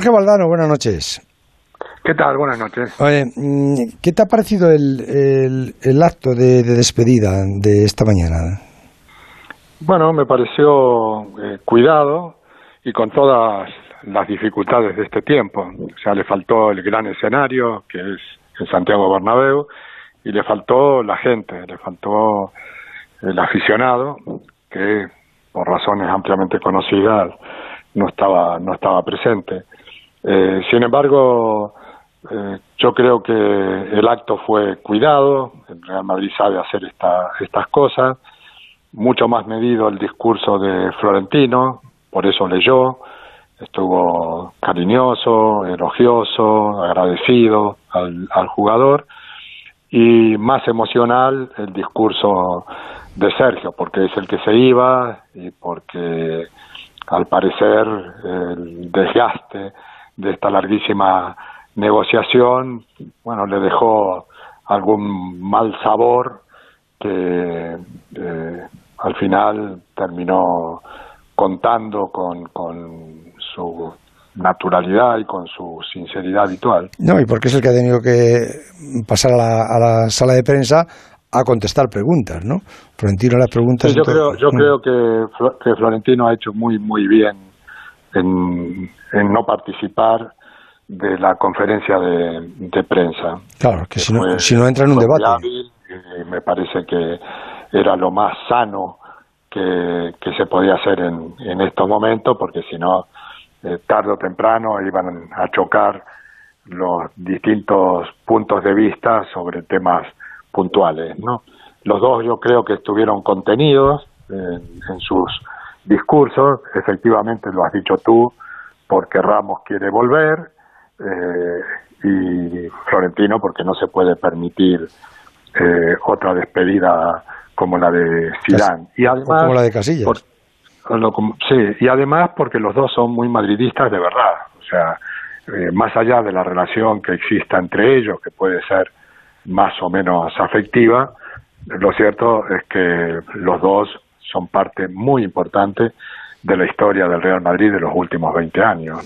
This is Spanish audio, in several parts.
Jorge Valdano, buenas noches. ¿Qué tal? Buenas noches. Oye, mm, ¿qué te ha parecido el, el, acto de, despedida de esta mañana? Bueno, me pareció eh, cuidado y con todas las dificultades de este tiempo. O sea, le faltó el gran escenario, que es el Santiago Bernabéu, y le faltó la gente, le faltó el aficionado, que por razones ampliamente conocidas no estaba, no estaba presente. Eh, sin embargo, eh, yo creo que el acto fue cuidado, el Real Madrid sabe hacer esta, estas cosas, mucho más medido el discurso de Florentino, por eso leyó, estuvo cariñoso, elogioso, agradecido al, al jugador y más emocional el discurso de Sergio, porque es el que se iba y porque al parecer el desgaste de esta larguísima negociación, bueno, le dejó algún mal sabor que eh, al final terminó contando con, con su naturalidad y con su sinceridad habitual. No, y porque es el que ha tenido que pasar a la, a la sala de prensa a contestar preguntas, ¿no? Florentino las preguntas. yo creo, yo mm. creo que, que, Florentino ha hecho muy muy bien en, en no participar de la conferencia de, prensa. Claro, que, si, no, si no entra en un debate. me parece que era lo más sano que, que se podía hacer en, en estos momentos, porque si no, eh, tarde o temprano iban a chocar los distintos puntos de vista sobre temas puntuales, ¿no? Los dos yo creo que estuvieron contenidos en, sus discursos, efectivamente lo has dicho tú, porque Ramos quiere volver eh, y Florentino porque no se puede permitir eh, otra despedida como la de Zidane y además como la de Casillas. sí, y además porque los dos son muy madridistas de verdad, o sea, eh, más allá de la relación que exista entre ellos, que puede ser más o menos afectiva, lo cierto es que los dos son parte muy importante de la historia del Real Madrid de los últimos 20 años.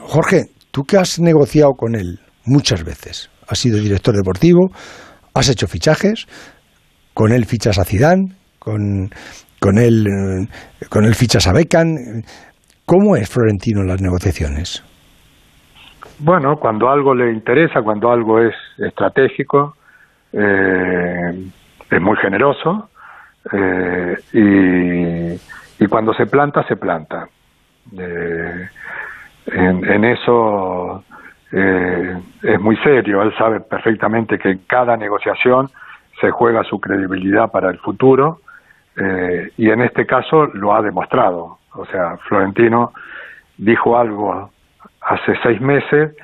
Jorge, tú que has negociado con él muchas veces, has sido director deportivo, has hecho fichajes, con él fichas a Zidane, con, con él eh, con él fichas a Beckham. ¿Cómo es Florentino en las negociaciones? Bueno, cuando algo le interesa, cuando algo es estratégico, eh, es muy generoso eh, y, cuando se planta, se planta. Eh, en, eso es muy serio, él sabe perfectamente que en cada negociación se juega su credibilidad para el futuro y en este caso lo ha demostrado. O sea, Florentino dijo algo hace seis meses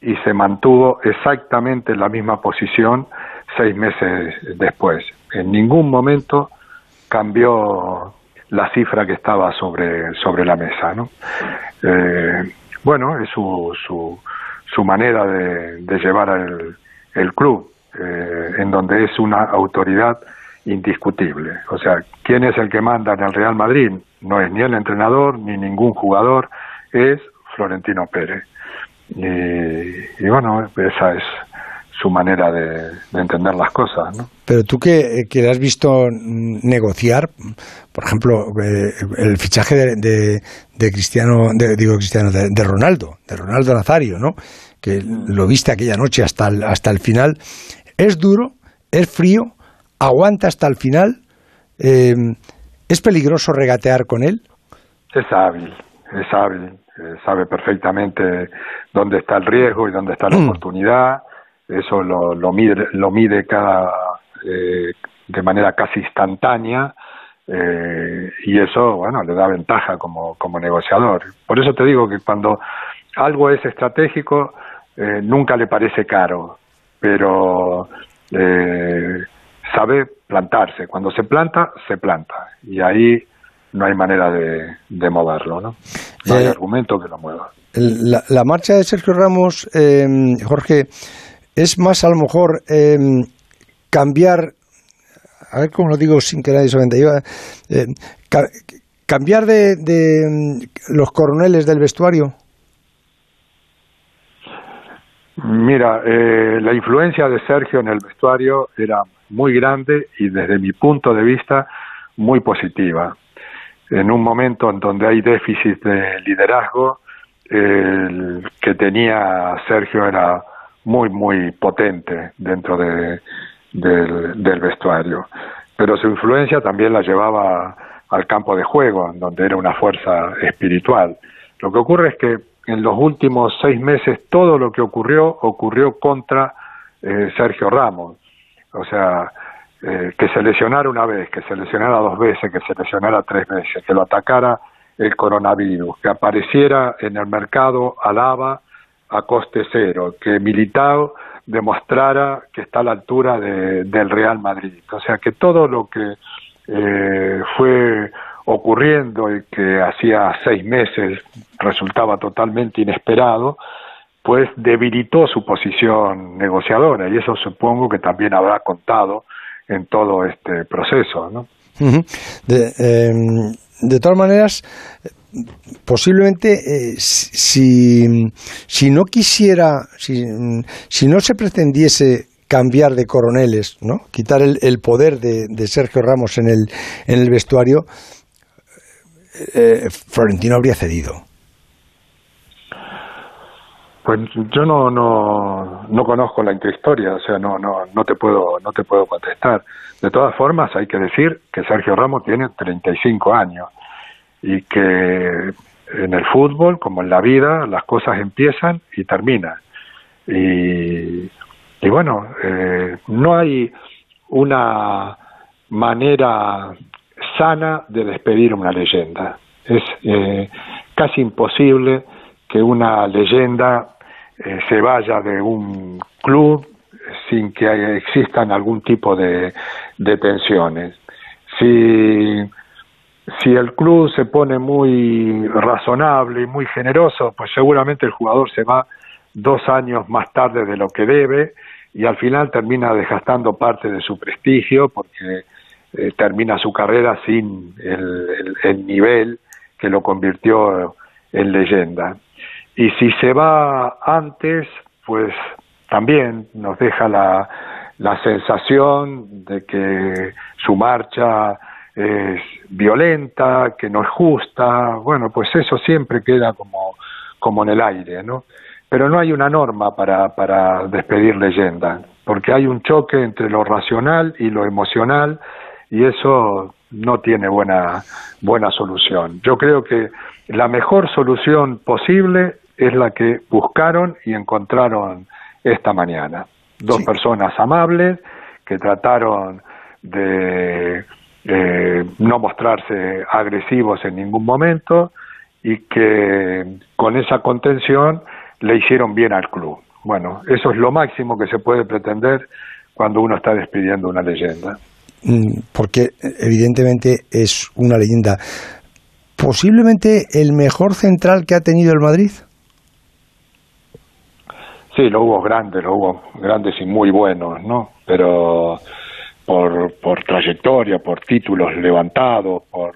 y se mantuvo exactamente en la misma posición seis meses después. En ningún momento cambió la cifra que estaba sobre, sobre la mesa. ¿no? Eh, bueno, es su, su, su manera de, de llevar el, el club, eh, en donde es una autoridad indiscutible. O sea, ¿quién es el que manda en el Real Madrid? No es ni el entrenador ni ningún jugador, es Florentino Pérez. Y, bueno, esa es su manera de, entender las cosas. ¿no? Pero tú que, que has visto negociar, por ejemplo, eh, el fichaje de, de, Cristiano, digo Cristiano, de, Ronaldo, de Ronaldo Nazario, ¿no? que lo viste aquella noche hasta el, hasta el final, es duro, es frío, aguanta hasta el final, eh, es peligroso regatear con él. Es hábil, es hábil eh, sabe perfectamente dónde está el riesgo y dónde está la mm. oportunidad, eso lo, lo mide, lo mide cada, eh, de manera casi instantánea eh, y eso, bueno, le da ventaja como, como negociador. Por eso te digo que cuando algo es estratégico, eh, nunca le parece caro, pero eh, sabe plantarse. Cuando se planta, se planta. Y ahí no hay manera de, de moverlo, ¿no? No hay argumento que lo mueva. La, marcha de Sergio Ramos, eh, Jorge, es más a lo mejor eh, cambiar, a ver cómo lo digo sin que nadie se venda, eh, cambiar de, de, los coroneles del vestuario. Mira, eh, la influencia de Sergio en el vestuario era muy grande y desde mi punto de vista muy positiva. En un momento en donde hay déficit de liderazgo, el que tenía Sergio era muy, muy potente dentro de, del, vestuario. Pero su influencia también la llevaba al campo de juego, donde era una fuerza espiritual. Lo que ocurre es que en los últimos seis meses todo lo que ocurrió ocurrió contra eh, Sergio Ramos. O sea, eh, que se lesionara una vez, que se lesionara dos veces, que se lesionara tres veces, que lo atacara el coronavirus, que apareciera en el mercado Alaba a coste cero, que Militao demostrara que está a la altura de, del Real Madrid. O sea que todo lo que eh, fue ocurriendo y que hacía seis meses resultaba totalmente inesperado, pues debilitó su posición negociadora y eso supongo que también habrá contado en todo este proceso. ¿no? de, em, de todas maneras, posiblemente eh, si, si, no quisiera, si, si, no se pretendiese cambiar de coroneles, ¿no? quitar el, el poder de, de, Sergio Ramos en el, en el vestuario, eh, Florentino habría cedido. Pues yo no, no, no conozco la intrahistoria, o sea, no, no, no te puedo, no te puedo contestar. De todas formas, hay que decir que Sergio Ramos tiene 35 años y que en el fútbol, como en la vida, las cosas empiezan y terminan. Y, y bueno, eh, no hay una manera sana de despedir una leyenda. Es eh, casi imposible que una leyenda eh, se vaya de un club sin que existan algún tipo de, de tensiones. Si, si el club se pone muy razonable y muy generoso, pues seguramente el jugador se va dos años más tarde de lo que debe y al final termina desgastando parte de su prestigio porque eh, termina su carrera sin el, el nivel que lo convirtió en leyenda. Y si se va antes, pues también nos deja la, la sensación de que su marcha es violenta, que no es justa, bueno, pues eso siempre queda como, como en el aire, ¿no? Pero no hay una norma para, para despedir leyenda, porque hay un choque entre lo racional y lo emocional y eso no tiene buena, buena solución. Yo creo que la mejor solución posible es la que buscaron y encontraron esta mañana. Dos personas amables que trataron de no mostrarse agresivos en ningún momento y que con esa contención le hicieron bien al club. Bueno, eso es lo máximo que se puede pretender cuando uno está despidiendo una leyenda. Mm, porque evidentemente es una leyenda. Posiblemente el mejor central que ha tenido el Madrid. Sí, lo hubo grandes, lo hubo grandes y muy buenos, ¿no? Pero por, por trayectoria, por títulos levantados, por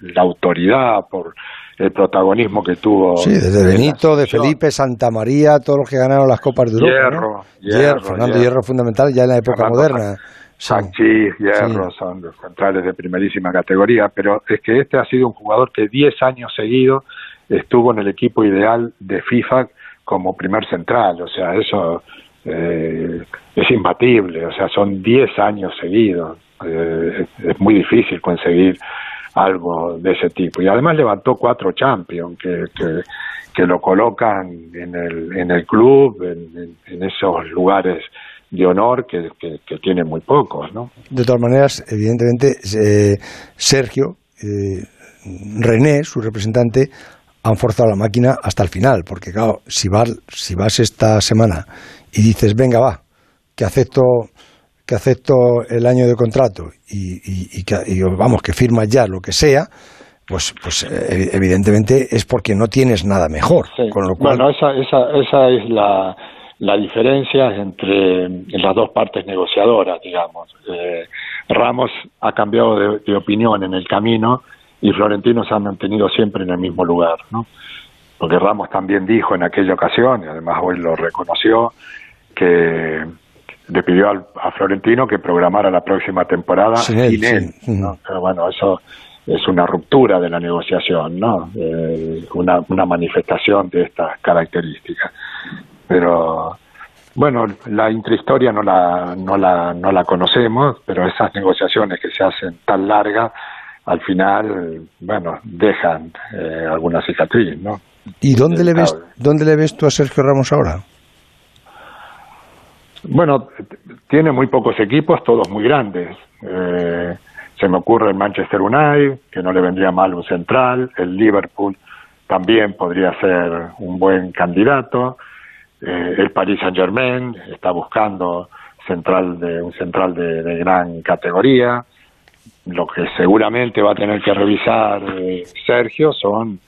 la autoridad, por el protagonismo que tuvo. Sí, desde Benito, de Felipe, Santa María, todos los que ganaron las Copas de Europa. Hierro, Fernando Hierro. fundamental ya en la época moderna. Sanchís, Hierro, son centrales de primerísima categoría, pero es que este ha sido un jugador que 10 años seguidos estuvo en el equipo ideal de FIFA como primer central, o sea, eso eh, es imbatible, o sea, son 10 años seguidos, eh, es muy difícil conseguir algo de ese tipo. Y además levantó cuatro champions que, que, lo colocan en el, en el club, en, esos lugares de honor que, que, tiene muy pocos, ¿no? De todas maneras, evidentemente, eh, Sergio, René, su representante, han forzado la máquina hasta el final, porque claro, si vas, si vas esta semana y dices, venga, va, que acepto que acepto el año de contrato y, y, que, vamos, que firmas ya lo que sea, pues, pues eh, evidentemente es porque no tienes nada mejor. Con lo cual... Bueno, esa, esa, esa es la, la diferencia entre las dos partes negociadoras, digamos. Eh, Ramos ha cambiado de, opinión en el camino y Florentino se ha mantenido siempre en el mismo lugar, ¿no? porque Ramos también dijo en aquella ocasión, y además hoy lo reconoció, que le pidió a Florentino que programara la próxima temporada sin él. Pero bueno, eso es una ruptura de la negociación, ¿no? Eh, una, una manifestación de estas características. Pero bueno, la intrahistoria no la, no la, no la conocemos, pero esas negociaciones que se hacen tan largas, al final, bueno, dejan eh, alguna cicatriz, ¿no? ¿Y dónde le ves, dónde le ves tú a Sergio Ramos ahora? Bueno, tiene muy pocos equipos, todos muy grandes. Eh, se me ocurre el Manchester United, que no le vendría mal un central, el Liverpool también podría ser un buen candidato, eh, el Paris Saint Germain está buscando central de un central de, gran categoría. Lo que seguramente va a tener que revisar eh, Sergio son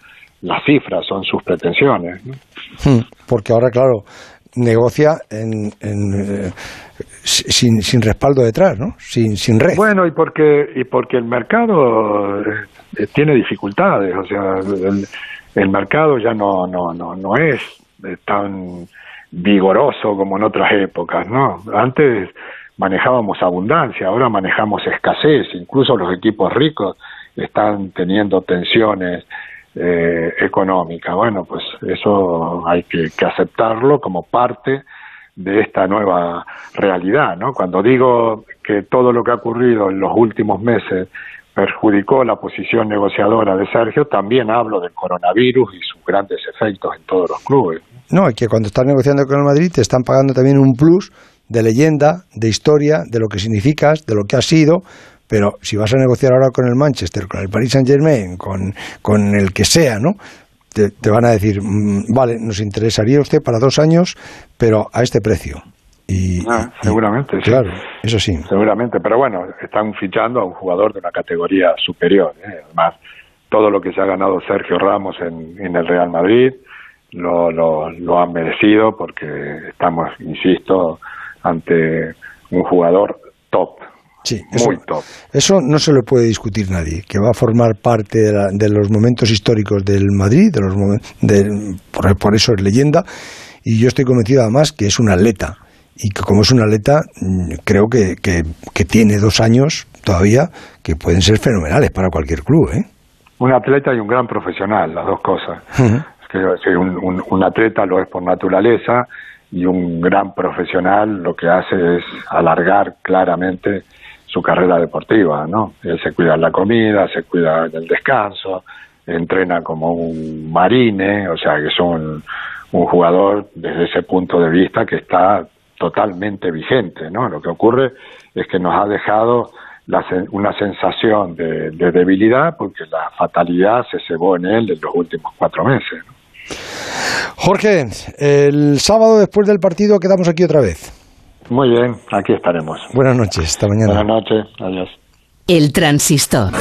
las cifras, son sus pretensiones. Hmm, porque ahora, claro, negocia en, eh, sin, sin respaldo detrás, ¿no? Sin, sin red. Bueno, y porque, y porque el mercado tiene dificultades, o sea, el, el mercado ya no, no, no, no es tan vigoroso como en otras épocas, ¿no? Antes manejábamos abundancia, ahora manejamos escasez, incluso los equipos ricos están teniendo tensiones eh, económicas. Bueno, pues eso hay que, aceptarlo como parte de esta nueva realidad, ¿no? Cuando digo que todo lo que ha ocurrido en los últimos meses perjudicó la posición negociadora de Sergio, también hablo del coronavirus y sus grandes efectos en todos los clubes. No, es que cuando estás negociando con el Madrid te están pagando también un plus de leyenda, de historia, de lo que significas, de lo que has sido, pero si vas a negociar ahora con el Manchester, con el Paris Saint Germain, con, con el que sea, ¿no? Te, van a decir, mm, vale, nos interesaría usted para dos años, pero a este precio. Y, ah, seguramente, sí. Claro, eso sí. Seguramente, pero bueno, están fichando a un jugador de una categoría superior. ¿eh? Además, todo lo que se ha ganado Sergio Ramos en, en el Real Madrid lo, lo, lo han merecido porque estamos, insisto, ante un jugador top. Sí, muy top. Eso no se lo puede discutir nadie, que va a formar parte de, de los momentos históricos del Madrid, de los de, por, por, eso es leyenda, y yo estoy convencido además que es un atleta y que como es un atleta, mm, creo que, que, tiene dos años todavía que pueden ser fenomenales para cualquier club. ¿eh? Un atleta y un gran profesional, las dos cosas. es que un, un, un, atleta lo es por naturaleza y un gran profesional lo que hace es alargar claramente su carrera deportiva, ¿no? Él se cuida de la comida, se cuida del descanso, entrena como un marine, o sea que es un, un jugador desde ese punto de vista que está totalmente vigente, ¿no? Lo que ocurre es que nos ha dejado la, una sensación de, debilidad porque la fatalidad se cebó en él en los últimos cuatro meses. Jorge, el sábado después del partido quedamos aquí otra vez. Muy bien, aquí estaremos. Buenas noches, hasta mañana. Buenas noches, adiós. El transistor.